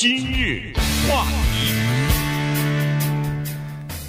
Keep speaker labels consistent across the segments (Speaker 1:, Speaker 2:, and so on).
Speaker 1: 今日话题，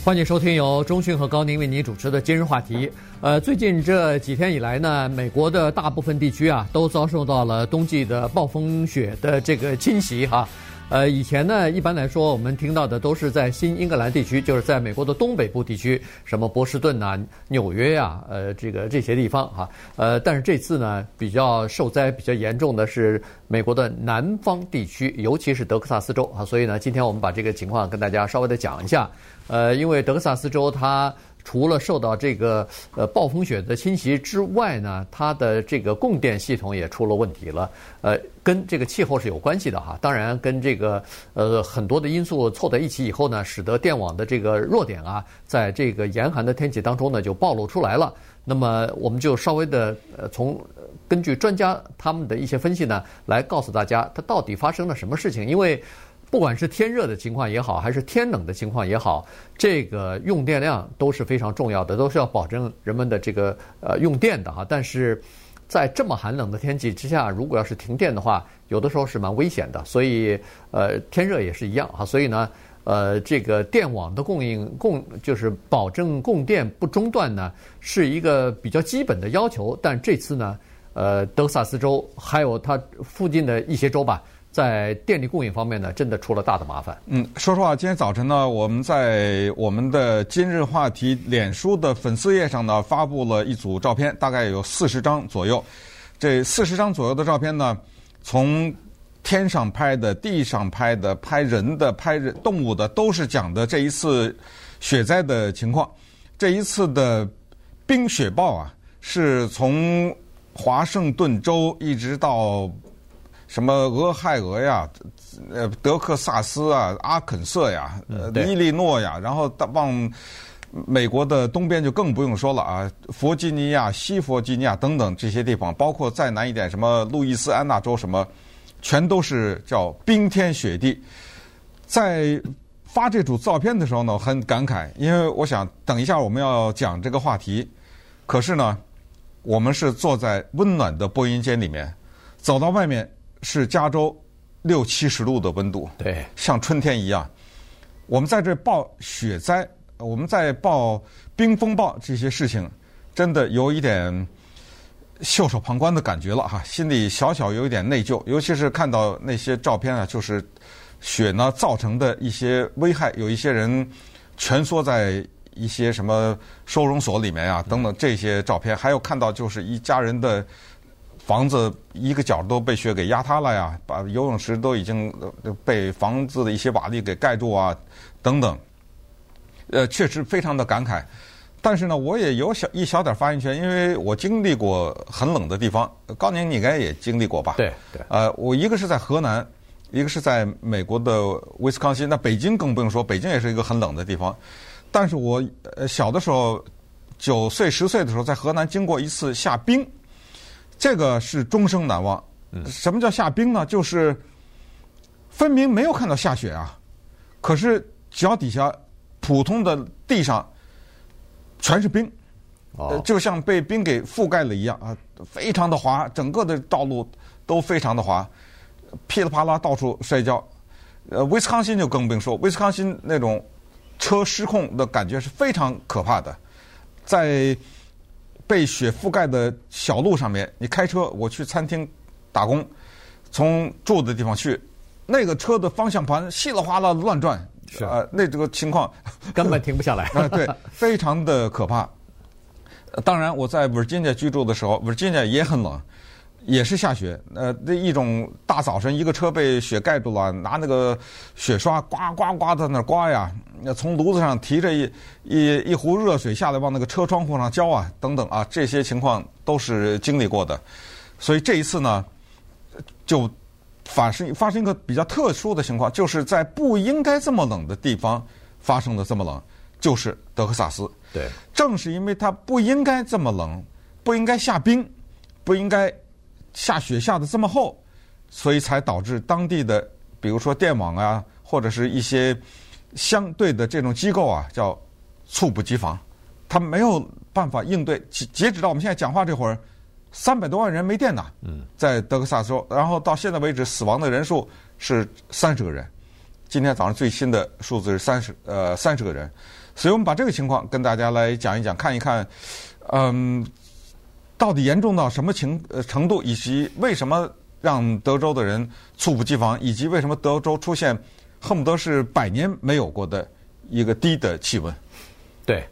Speaker 2: 欢迎收听由中讯和高宁为您主持的今日话题。呃，最近这几天以来呢，美国的大部分地区啊，都遭受到了冬季的暴风雪的这个侵袭哈。呃，以前呢，一般来说，我们听到的都是在新英格兰地区，就是在美国的东北部地区，什么波士顿呐、纽约呀、呃，这个这些地方哈。呃，但是这次呢，比较受灾比较严重的是美国的南方地区，尤其是德克萨斯州啊。所以呢，今天我们把这个情况跟大家稍微的讲一下。呃，因为德克萨斯州它。除了受到这个呃暴风雪的侵袭之外呢，它的这个供电系统也出了问题了。呃，跟这个气候是有关系的哈。当然，跟这个呃很多的因素凑在一起以后呢，使得电网的这个弱点啊，在这个严寒的天气当中呢，就暴露出来了。那么，我们就稍微的呃从根据专家他们的一些分析呢，来告诉大家它到底发生了什么事情，因为。不管是天热的情况也好，还是天冷的情况也好，这个用电量都是非常重要的，都是要保证人们的这个呃用电的哈。但是在这么寒冷的天气之下，如果要是停电的话，有的时候是蛮危险的。所以呃，天热也是一样哈。所以呢，呃，这个电网的供应供就是保证供电不中断呢，是一个比较基本的要求。但这次呢，呃，德克萨斯州还有它附近的一些州吧。在电力供应方面呢，真的出了大的麻烦。
Speaker 3: 嗯，说实话，今天早晨呢，我们在我们的今日话题脸书的粉丝页上呢，发布了一组照片，大概有四十张左右。这四十张左右的照片呢，从天上拍的、地上拍的、拍人的、拍人动物的，都是讲的这一次雪灾的情况。这一次的冰雪暴啊，是从华盛顿州一直到。什么俄亥俄呀，呃，德克萨斯啊，阿肯色呀，呃，伊利诺呀，然后到往美国的东边就更不用说了啊，弗吉尼亚、西弗吉尼亚等等这些地方，包括再南一点，什么路易斯安那州什么，全都是叫冰天雪地。在发这组照片的时候呢，很感慨，因为我想等一下我们要讲这个话题，可是呢，我们是坐在温暖的播音间里面，走到外面。是加州六七十度的温度，
Speaker 2: 对，
Speaker 3: 像春天一样。我们在这报雪灾，我们在报冰风暴这些事情，真的有一点袖手旁观的感觉了哈，心里小小有一点内疚。尤其是看到那些照片啊，就是雪呢造成的一些危害，有一些人蜷缩在一些什么收容所里面啊等等这些照片，还有看到就是一家人的。房子一个角都被雪给压塌了呀，把游泳池都已经被房子的一些瓦砾给盖住啊，等等。呃，确实非常的感慨。但是呢，我也有小一小点发言权，因为我经历过很冷的地方。高宁，你应该也经历过吧？
Speaker 2: 对对。
Speaker 3: 呃，我一个是在河南，一个是在美国的威斯康辛。那北京更不用说，北京也是一个很冷的地方。但是我呃小的时候，九岁十岁的时候，在河南经过一次下冰。这个是终生难忘。什么叫下冰呢？就是分明没有看到下雪啊，可是脚底下普通的地上全是冰，就像被冰给覆盖了一样啊，非常的滑，整个的道路都非常的滑，噼里啪啦到处摔跤。呃，威斯康辛就更不用说，威斯康辛那种车失控的感觉是非常可怕的，在。被雪覆盖的小路上面，你开车，我去餐厅打工，从住的地方去，那个车的方向盘稀里哗啦乱转，是啊，那这个情况
Speaker 2: 根本停不下来
Speaker 3: 啊，对，非常的可怕。当然，我在 Virginia 居住的时候，Virginia 也很冷。也是下雪，呃，那一种大早晨，一个车被雪盖住了，拿那个雪刷刮刮刮在那刮呀，那从炉子上提着一一一壶热水下来，往那个车窗户上浇啊，等等啊，这些情况都是经历过的。所以这一次呢，就发生发生一个比较特殊的情况，就是在不应该这么冷的地方发生的这么冷，就是德克萨斯。
Speaker 2: 对，
Speaker 3: 正是因为它不应该这么冷，不应该下冰，不应该。下雪下的这么厚，所以才导致当地的，比如说电网啊，或者是一些相对的这种机构啊，叫猝不及防，他没有办法应对。截截止到我们现在讲话这会儿，三百多万人没电呐。嗯，在德克萨斯州，然后到现在为止死亡的人数是三十个人。今天早上最新的数字是三十呃三十个人，所以我们把这个情况跟大家来讲一讲，看一看，嗯，到底严重到什么情呃程度，以及为什么让德州的人猝不及防，以及为什么德州出现恨不得是百年没有过的一个低的气温。
Speaker 2: 对，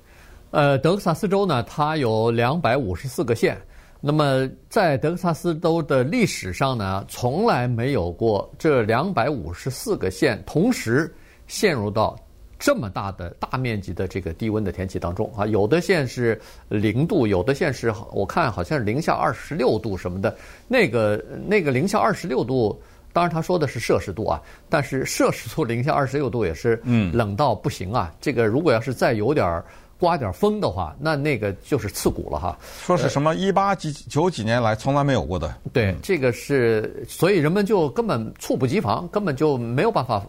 Speaker 2: 呃，德克萨斯州呢，它有两百五十四个县。那么在德克萨斯州的历史上呢，从来没有过这两百五十四个县同时陷入到这么大的大面积的这个低温的天气当中啊。有的县是零度，有的县是我看好像是零下二十六度什么的。那个那个零下二十六度，当然他说的是摄氏度啊，但是摄氏度零下二十六度也是嗯冷到不行啊。这个如果要是再有点儿。刮点风的话，那那个就是刺骨了哈。
Speaker 3: 说是什么一八几九几年来从来没有过的。
Speaker 2: 对，这个是，所以人们就根本猝不及防，根本就没有办法，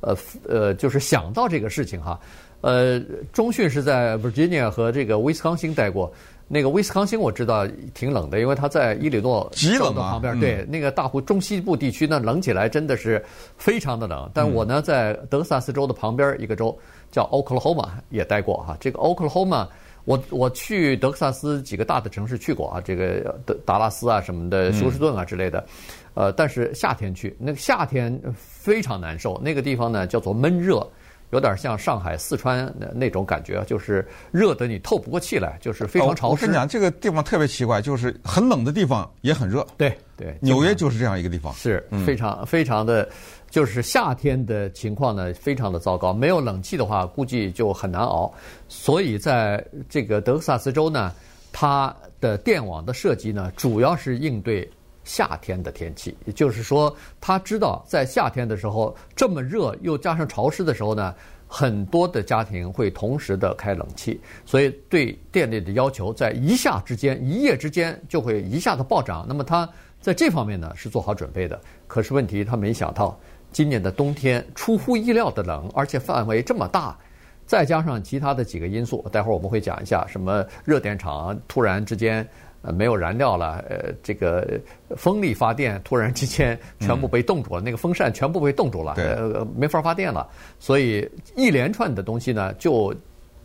Speaker 2: 呃呃，就是想到这个事情哈。呃，中迅是在 Virginia 和这个威斯康星待过。那个威斯康星我知道挺冷的，因为它在伊利诺州的旁边。对，嗯、那个大湖中西部地区呢，冷起来真的是非常的冷。但我呢，在德克萨斯州的旁边一个州叫 Oklahoma 也待过哈。这个 Oklahoma，我我去德克萨斯几个大的城市去过啊，这个德达拉斯啊什么的，休斯顿啊之类的。呃，但是夏天去，那个夏天非常难受。那个地方呢叫做闷热。有点像上海、四川那种感觉，就是热得你透不过气来，就是非常潮湿。
Speaker 3: 我跟你讲，这个地方特别奇怪，就是很冷的地方也很热。
Speaker 2: 对对，
Speaker 3: 纽约就是这样一个地方，
Speaker 2: 是非常非常的，就是夏天的情况呢，非常的糟糕。没有冷气的话，估计就很难熬。所以在这个德克萨斯州呢，它的电网的设计呢，主要是应对。夏天的天气，也就是说，他知道在夏天的时候这么热，又加上潮湿的时候呢，很多的家庭会同时的开冷气，所以对电力的要求在一下之间、一夜之间就会一下子暴涨。那么他在这方面呢是做好准备的。可是问题他没想到，今年的冬天出乎意料的冷，而且范围这么大，再加上其他的几个因素，待会儿我们会讲一下，什么热电厂突然之间。呃，没有燃料了，呃，这个风力发电突然之间全部被冻住了，嗯、那个风扇全部被冻住了，呃，没法发电了，所以一连串的东西呢，就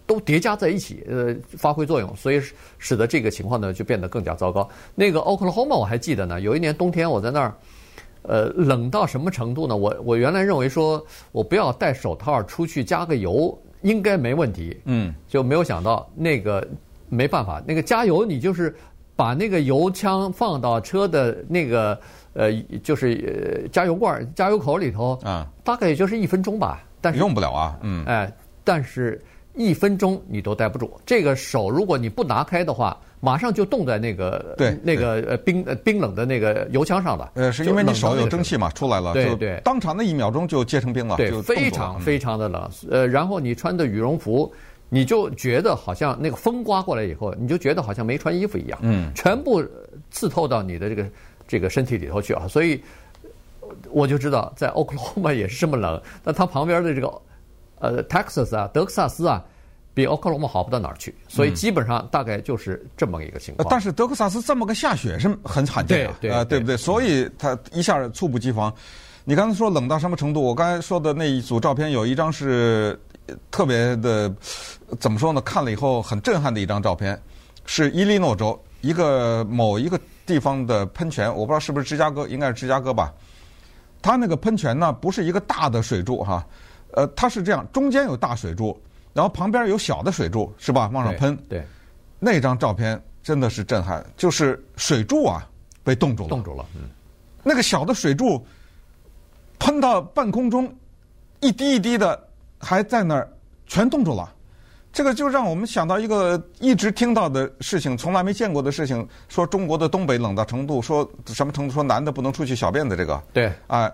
Speaker 2: 都叠加在一起，呃，发挥作用，所以使得这个情况呢就变得更加糟糕。那个 Oklahoma 我还记得呢，有一年冬天我在那儿，呃，冷到什么程度呢？我我原来认为说我不要戴手套出去加个油应该没问题，嗯，就没有想到那个没办法，那个加油你就是。把那个油枪放到车的那个呃，就是呃加油罐、加油口里头啊，大概也就是一分钟吧。但是
Speaker 3: 用不了啊，嗯，
Speaker 2: 哎，但是一分钟你都待不住。这个手如果你不拿开的话，马上就冻在那个
Speaker 3: 对
Speaker 2: 那个呃冰呃冰冷的那个油枪上了。
Speaker 3: 呃，是因为你手有蒸汽嘛，出来了，
Speaker 2: 对对，
Speaker 3: 当场那一秒钟就结成冰了，
Speaker 2: 对，非常非常的冷。呃，然后你穿的羽绒服。你就觉得好像那个风刮过来以后，你就觉得好像没穿衣服一样，嗯，全部刺透到你的这个这个身体里头去啊。所以我就知道，在奥克拉荷马也是这么冷。那它旁边的这个呃，Texas 啊，德克萨斯啊，比奥克拉荷马好不到哪儿去。所以基本上大概就是这么一个情况。
Speaker 3: 但是德克萨斯这么个下雪是很罕见的，
Speaker 2: 对啊，
Speaker 3: 对不对？所以它一下猝不及防。你刚才说冷到什么程度？我刚才说的那一组照片，有一张是。特别的，怎么说呢？看了以后很震撼的一张照片，是伊利诺州一个某一个地方的喷泉，我不知道是不是芝加哥，应该是芝加哥吧。它那个喷泉呢，不是一个大的水柱哈，呃，它是这样，中间有大水柱，然后旁边有小的水柱，是吧？往上喷。
Speaker 2: 对。
Speaker 3: 那张照片真的是震撼，就是水柱啊被冻住了。
Speaker 2: 冻住了。嗯。
Speaker 3: 那个小的水柱喷到半空中，一滴一滴的。还在那儿，全冻住了，这个就让我们想到一个一直听到的事情，从来没见过的事情，说中国的东北冷到程度，说什么程度？说男的不能出去小便的这个，
Speaker 2: 对，
Speaker 3: 啊，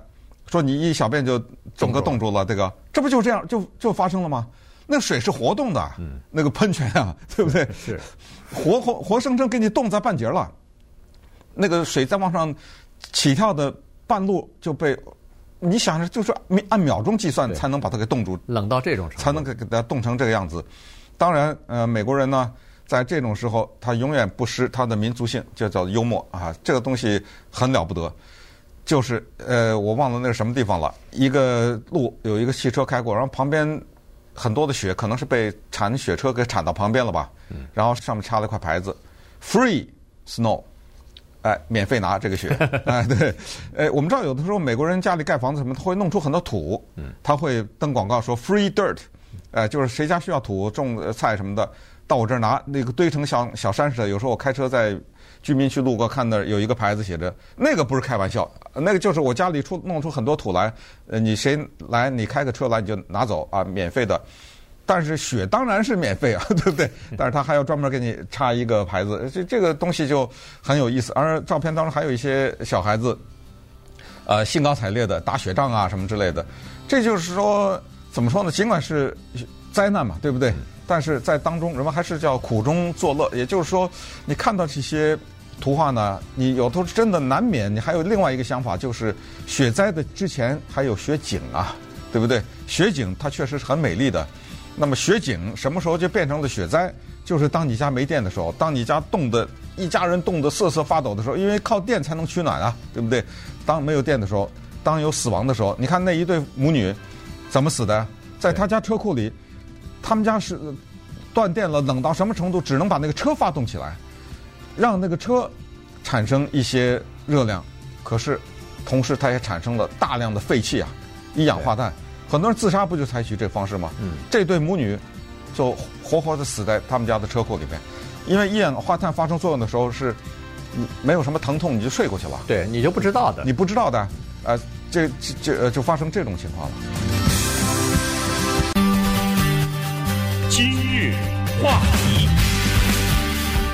Speaker 3: 说你一小便就整个冻住了，这个，这不就这样就就发生了吗？那水是活动的，嗯，那个喷泉啊，对不对？
Speaker 2: 是，
Speaker 3: 活活活生生给你冻在半截了，那个水再往上起跳的半路就被。你想着就是按秒钟计算才能把它给冻住，
Speaker 2: 冷到这种程度，
Speaker 3: 才能给给它冻成这个样子。当然，呃，美国人呢，在这种时候，他永远不失他的民族性，就叫幽默啊，这个东西很了不得。就是呃，我忘了那是什么地方了。一个路有一个汽车开过，然后旁边很多的雪，可能是被铲雪车给铲到旁边了吧。然后上面插了一块牌子，Free Snow，哎，免费拿这个雪。哎，对，哎，我们知道有的时候美国人家里盖房子什么，他会弄出很多土，他会登广告说 Free Dirt，哎，就是谁家需要土种菜什么的，到我这儿拿，那个堆成小小山似的。有时候我开车在。居民区路过，看那有一个牌子写着，那个不是开玩笑，那个就是我家里出弄出很多土来，呃，你谁来，你开个车来你就拿走啊，免费的。但是雪当然是免费啊，对不对？但是他还要专门给你插一个牌子，这这个东西就很有意思。而照片当中还有一些小孩子，呃，兴高采烈的打雪仗啊什么之类的。这就是说，怎么说呢？尽管是灾难嘛，对不对？但是在当中，人们还是叫苦中作乐。也就是说，你看到这些图画呢，你有时候真的难免，你还有另外一个想法，就是雪灾的之前还有雪景啊，对不对？雪景它确实是很美丽的。那么雪景什么时候就变成了雪灾？就是当你家没电的时候，当你家冻得一家人冻得瑟瑟发抖的时候，因为靠电才能取暖啊，对不对？当没有电的时候，当有死亡的时候，你看那一对母女怎么死的？在他家车库里。他们家是断电了，冷到什么程度？只能把那个车发动起来，让那个车产生一些热量。可是，同时它也产生了大量的废气啊，一氧化碳。很多人自杀不就采取这方式吗？嗯。这对母女就活活的死在他们家的车库里面，因为一氧化碳发生作用的时候是，没有什么疼痛，你就睡过去了。
Speaker 2: 对，你就不知道的。
Speaker 3: 你不知道的，呃，这这这就发生这种情况了。
Speaker 1: 今日话题，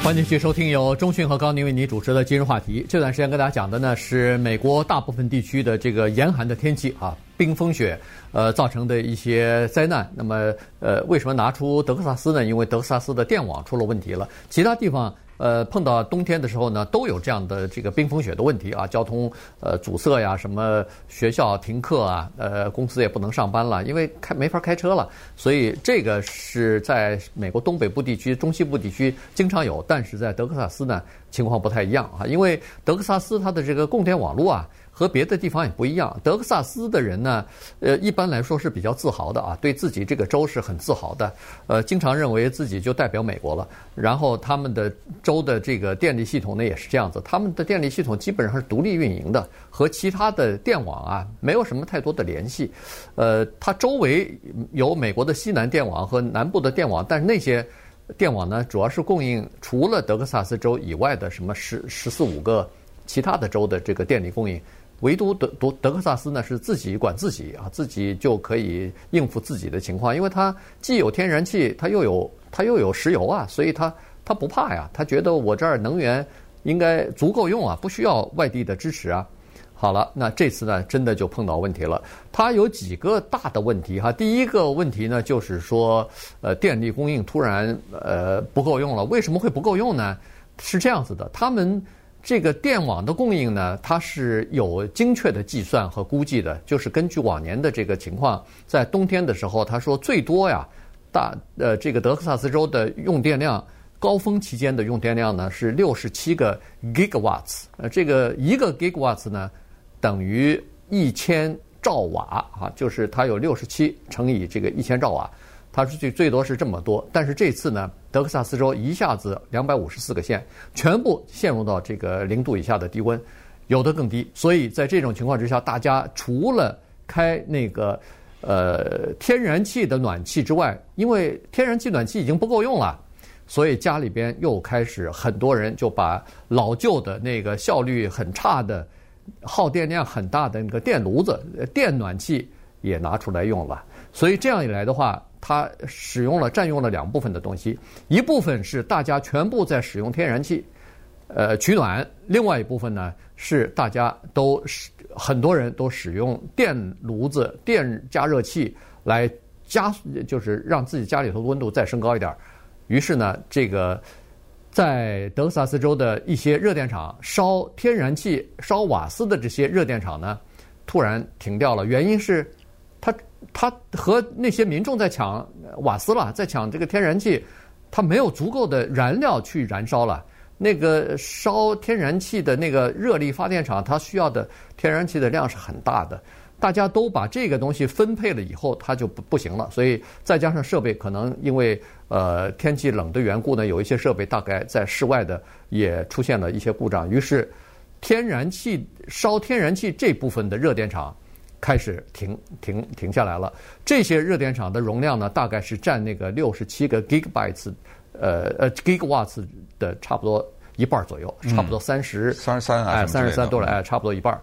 Speaker 2: 欢迎继续收听由中讯和高宁为你主持的今日话题。这段时间跟大家讲的呢是美国大部分地区的这个严寒的天气啊，冰封雪呃造成的一些灾难。那么呃，为什么拿出德克萨斯呢？因为德克萨斯的电网出了问题了，其他地方。呃，碰到冬天的时候呢，都有这样的这个冰封雪的问题啊，交通呃阻塞呀，什么学校停课啊，呃，公司也不能上班了，因为开没法开车了。所以这个是在美国东北部地区、中西部地区经常有，但是在德克萨斯呢，情况不太一样啊，因为德克萨斯它的这个供电网络啊。和别的地方也不一样。德克萨斯的人呢，呃，一般来说是比较自豪的啊，对自己这个州是很自豪的，呃，经常认为自己就代表美国了。然后他们的州的这个电力系统呢也是这样子，他们的电力系统基本上是独立运营的，和其他的电网啊没有什么太多的联系。呃，它周围有美国的西南电网和南部的电网，但是那些电网呢，主要是供应除了德克萨斯州以外的什么十十四五个其他的州的这个电力供应。唯独德德德克萨斯呢是自己管自己啊，自己就可以应付自己的情况，因为它既有天然气，它又有它又有石油啊，所以它它不怕呀，它觉得我这儿能源应该足够用啊，不需要外地的支持啊。好了，那这次呢真的就碰到问题了，它有几个大的问题哈。第一个问题呢就是说，呃，电力供应突然呃不够用了，为什么会不够用呢？是这样子的，他们。这个电网的供应呢，它是有精确的计算和估计的，就是根据往年的这个情况，在冬天的时候，他说最多呀，大呃这个德克萨斯州的用电量高峰期间的用电量呢是六十七个 gigawatts，呃这个一个 gigawatts 呢等于一千兆瓦啊，就是它有六十七乘以这个一千兆瓦。它是最最多是这么多，但是这次呢，德克萨斯州一下子两百五十四个县全部陷入到这个零度以下的低温，有的更低。所以在这种情况之下，大家除了开那个呃天然气的暖气之外，因为天然气暖气已经不够用了，所以家里边又开始很多人就把老旧的那个效率很差的、耗电量很大的那个电炉子、电暖气也拿出来用了。所以这样一来的话，它使用了占用了两部分的东西，一部分是大家全部在使用天然气，呃取暖；另外一部分呢是大家都使很多人都使用电炉子、电加热器来加，就是让自己家里头温度再升高一点。于是呢，这个在德克萨斯州的一些热电厂烧天然气、烧瓦斯的这些热电厂呢，突然停掉了，原因是。他他和那些民众在抢瓦斯了，在抢这个天然气，他没有足够的燃料去燃烧了。那个烧天然气的那个热力发电厂，它需要的天然气的量是很大的。大家都把这个东西分配了以后，它就不不行了。所以再加上设备，可能因为呃天气冷的缘故呢，有一些设备大概在室外的也出现了一些故障。于是天然气烧天然气这部分的热电厂开始停停停下来了。这些热电厂的容量呢，大概是占那个六十七个 gigabytes，呃呃 gigawatts 的差不多一半左右，差不多三十
Speaker 3: 三十三
Speaker 2: 哎三十三多了哎，差不多一半。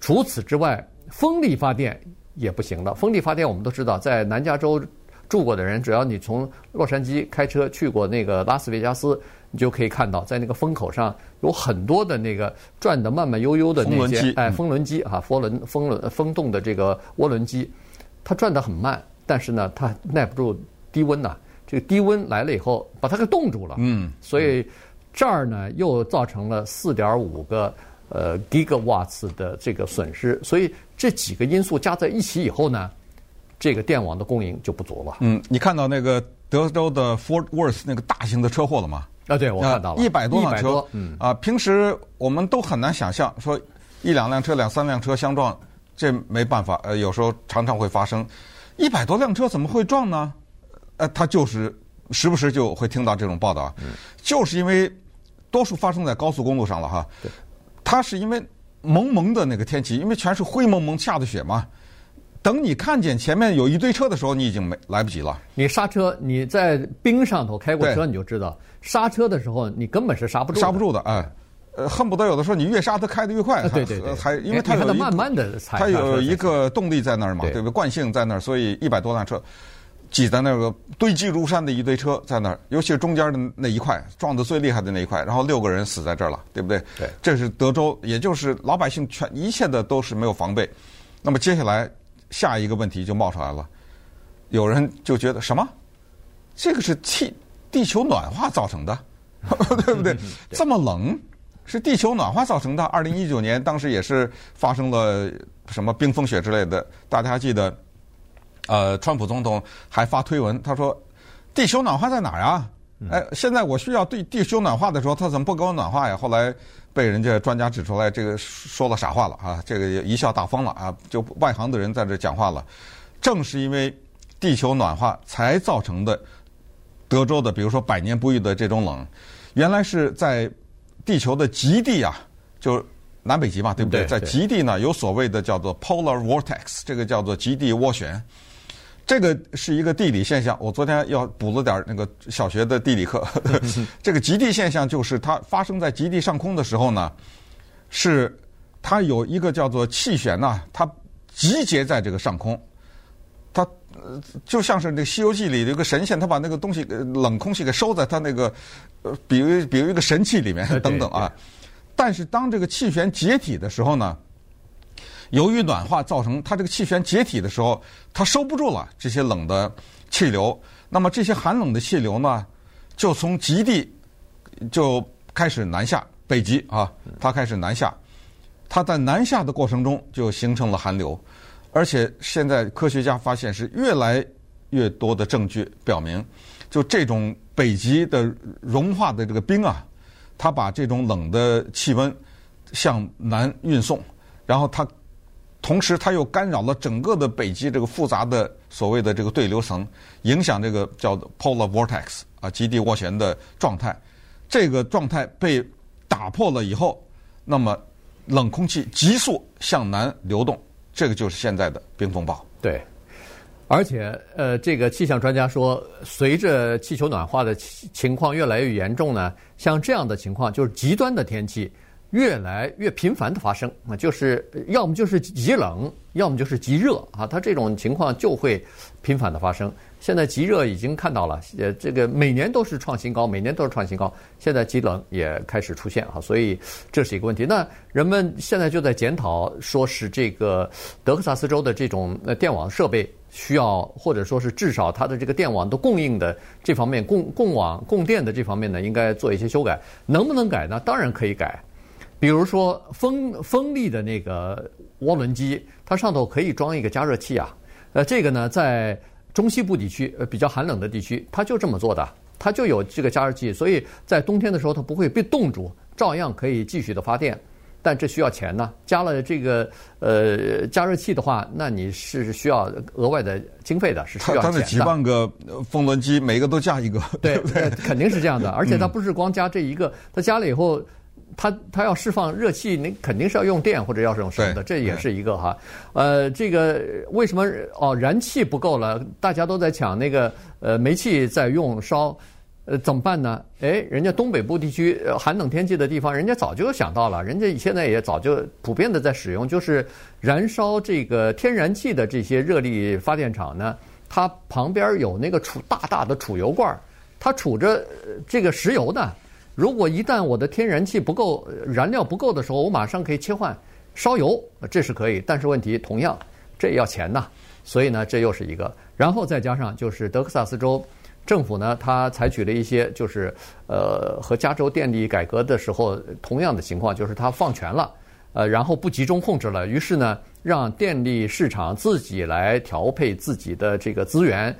Speaker 2: 除此之外。风力发电也不行了。风力发电我们都知道，在南加州住过的人，只要你从洛杉矶开车去过那个拉斯维加斯，你就可以看到，在那个风口上有很多的那个转的慢慢悠悠的那些哎风轮机啊，风轮风轮风动的这个涡轮机，它转得很慢，但是呢，它耐不住低温呐。这个低温来了以后，把它给冻住了。嗯，所以这儿呢又造成了四点五个。呃，gigawatts 的这个损失，所以这几个因素加在一起以后呢，这个电网的供应就不足了。
Speaker 3: 嗯，你看到那个德州的 Fort Worth 那个大型的车祸了吗？
Speaker 2: 啊，对，我看到了，
Speaker 3: 一百多辆车。嗯啊，平时我们都很难想象说一两辆车、两三辆车相撞，这没办法。呃，有时候常常会发生，一百多辆车怎么会撞呢？呃，他就是时不时就会听到这种报道，嗯，就是因为多数发生在高速公路上了哈。对。它是因为蒙蒙的那个天气，因为全是灰蒙蒙下的雪嘛。等你看见前面有一堆车的时候，你已经没来不及了。
Speaker 2: 你刹车，你在冰上头开过车，你就知道刹车的时候你根本是刹不住。
Speaker 3: 刹不住的，哎，呃，恨不得有的时候你越刹它开得越快。
Speaker 2: 对对对，
Speaker 3: 还因为它有
Speaker 2: 慢慢的踩，
Speaker 3: 它有一个动力在那儿嘛，对不对？惯性在那儿，所以一百多辆车。挤在那个堆积如山的一堆车在那儿，尤其是中间的那一块撞得最厉害的那一块，然后六个人死在这儿了，对不对？
Speaker 2: 对，
Speaker 3: 这是德州，也就是老百姓全一切的都是没有防备。那么接下来下一个问题就冒出来了，有人就觉得什么？这个是气地球暖化造成的，对不 对？这么冷是地球暖化造成的。二零一九年当时也是发生了什么冰封雪之类的，大家还记得？呃，川普总统还发推文，他说：“地球暖化在哪儿呀？哎，现在我需要对地球暖化的时候，他怎么不给我暖化呀？”后来被人家专家指出来，这个说了傻话了啊！这个贻笑大方了啊！就外行的人在这讲话了。正是因为地球暖化才造成的德州的，比如说百年不遇的这种冷，原来是在地球的极地啊，就。南北极嘛，对不对？在极地呢，有所谓的叫做 polar vortex，这个叫做极地涡旋。这个是一个地理现象。我昨天要补了点那个小学的地理课。这个极地现象就是它发生在极地上空的时候呢，是它有一个叫做气旋呐，它集结在这个上空。它就像是那个《西游记》里的一个神仙，他把那个东西冷空气给收在他那个，呃，比如比如一个神器里面等等啊。但是当这个气旋解体的时候呢，由于暖化造成它这个气旋解体的时候，它收不住了这些冷的气流，那么这些寒冷的气流呢，就从极地就开始南下，北极啊，它开始南下，它在南下的过程中就形成了寒流，而且现在科学家发现是越来越多的证据表明，就这种北极的融化的这个冰啊。它把这种冷的气温向南运送，然后它同时它又干扰了整个的北极这个复杂的所谓的这个对流层，影响这个叫 polar vortex 啊极地涡旋的状态。这个状态被打破了以后，那么冷空气急速向南流动，这个就是现在的冰风暴。
Speaker 2: 对。而且，呃，这个气象专家说，随着气球暖化的情况越来越严重呢，像这样的情况，就是极端的天气越来越频繁的发生啊，就是要么就是极冷，要么就是极热啊，它这种情况就会频繁的发生。现在极热已经看到了，呃，这个每年都是创新高，每年都是创新高。现在极冷也开始出现啊，所以这是一个问题。那人们现在就在检讨，说是这个德克萨斯州的这种呃电网设备。需要，或者说是至少它的这个电网的供应的这方面，供供网供电的这方面呢，应该做一些修改。能不能改呢？当然可以改。比如说风风力的那个涡轮机，它上头可以装一个加热器啊。呃，这个呢，在中西部地区呃比较寒冷的地区，它就这么做的。它就有这个加热器，所以在冬天的时候它不会被冻住，照样可以继续的发电。但这需要钱呢，加了这个呃加热器的话，那你是需要额外的经费的，是需要钱的。
Speaker 3: 它那几万个风轮机，每个都加一个，
Speaker 2: 对
Speaker 3: 不对？
Speaker 2: 肯定是这样的。而且它不是光加这一个，它加了以后，它它要释放热气，你肯定是要用电或者要是用什么的，这也是一个哈。呃，这个为什么哦燃气不够了？大家都在抢那个呃煤气在用烧。呃，怎么办呢？哎，人家东北部地区寒冷天气的地方，人家早就想到了，人家现在也早就普遍的在使用，就是燃烧这个天然气的这些热力发电厂呢，它旁边有那个储大大的储油罐，它储着这个石油的。如果一旦我的天然气不够，燃料不够的时候，我马上可以切换烧油，这是可以。但是问题同样，这也要钱呐，所以呢，这又是一个。然后再加上就是德克萨斯州。政府呢，它采取了一些，就是呃，和加州电力改革的时候同样的情况，就是它放权了，呃，然后不集中控制了，于是呢，让电力市场自己来调配自己的这个资源。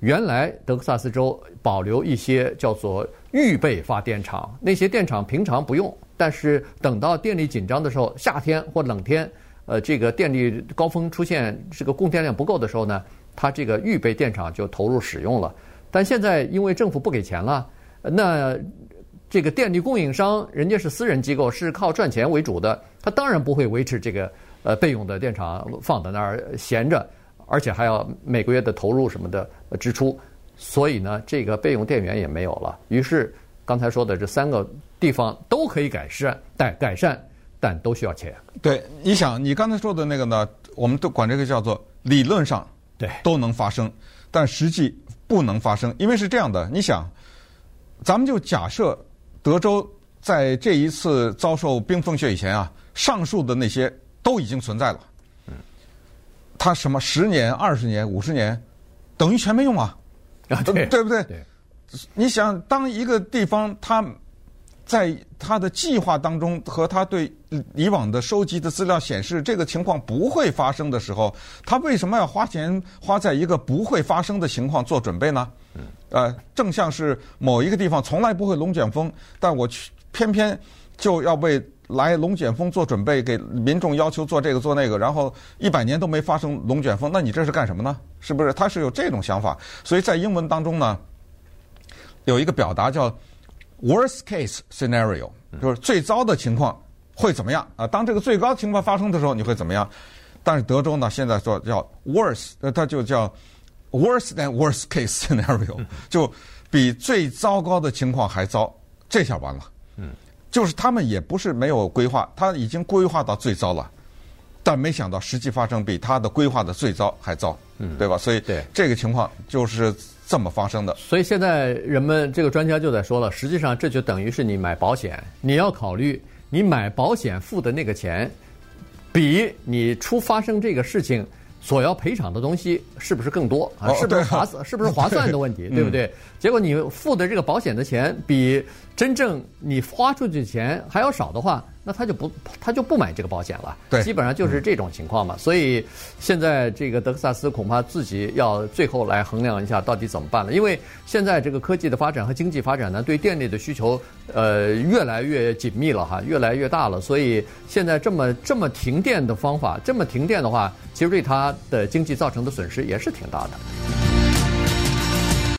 Speaker 2: 原来德克萨斯州保留一些叫做预备发电厂，那些电厂平常不用，但是等到电力紧张的时候，夏天或冷天，呃，这个电力高峰出现，这个供电量不够的时候呢，它这个预备电厂就投入使用了。但现在因为政府不给钱了，那这个电力供应商人家是私人机构，是靠赚钱为主的，他当然不会维持这个呃备用的电厂放在那儿闲着，而且还要每个月的投入什么的支出，所以呢，这个备用电源也没有了。于是刚才说的这三个地方都可以改善，但改善，但都需要钱。
Speaker 3: 对，你想你刚才说的那个呢，我们都管这个叫做理论上对都能发生，但实际。不能发生，因为是这样的。你想，咱们就假设德州在这一次遭受冰封雪以前啊，上述的那些都已经存在了。嗯，它什么十年、二十年、五十年，等于全没用啊，
Speaker 2: 啊对，
Speaker 3: 对不对？
Speaker 2: 对。
Speaker 3: 你想，当一个地方它。在它的计划当中和它对以往的收集的资料显示，这个情况不会发生的时候，它为什么要花钱花在一个不会发生的情况做准备呢？呃，正像是某一个地方从来不会龙卷风，但我去偏偏就要为来龙卷风做准备，给民众要求做这个做那个，然后一百年都没发生龙卷风，那你这是干什么呢？是不是？他是有这种想法，所以在英文当中呢，有一个表达叫。Worst case scenario 就是最糟的情况会怎么样啊？当这个最高情况发生的时候，你会怎么样？但是德州呢，现在说叫 worse，它就叫 worse than worst case scenario，就比最糟糕的情况还糟。这下完了，嗯，就是他们也不是没有规划，他已经规划到最糟了，但没想到实际发生比他的规划的最糟还糟，嗯，对吧？所以这个情况就是。这么发生的，
Speaker 2: 所以现在人们这个专家就在说了，实际上这就等于是你买保险，你要考虑你买保险付的那个钱，比你出发生这个事情所要赔偿的东西是不是更多啊？是不是划算？是不是划算的问题，对不对？结果你付的这个保险的钱比真正你花出去的钱还要少的话。那他就不，他就不买这个保险了。
Speaker 3: 对，
Speaker 2: 基本上就是这种情况嘛。所以现在这个德克萨斯恐怕自己要最后来衡量一下到底怎么办了。因为现在这个科技的发展和经济发展呢，对电力的需求呃越来越紧密了哈，越来越大了。所以现在这么这么停电的方法，这么停电的话，其实对它的经济造成的损失也是挺大的。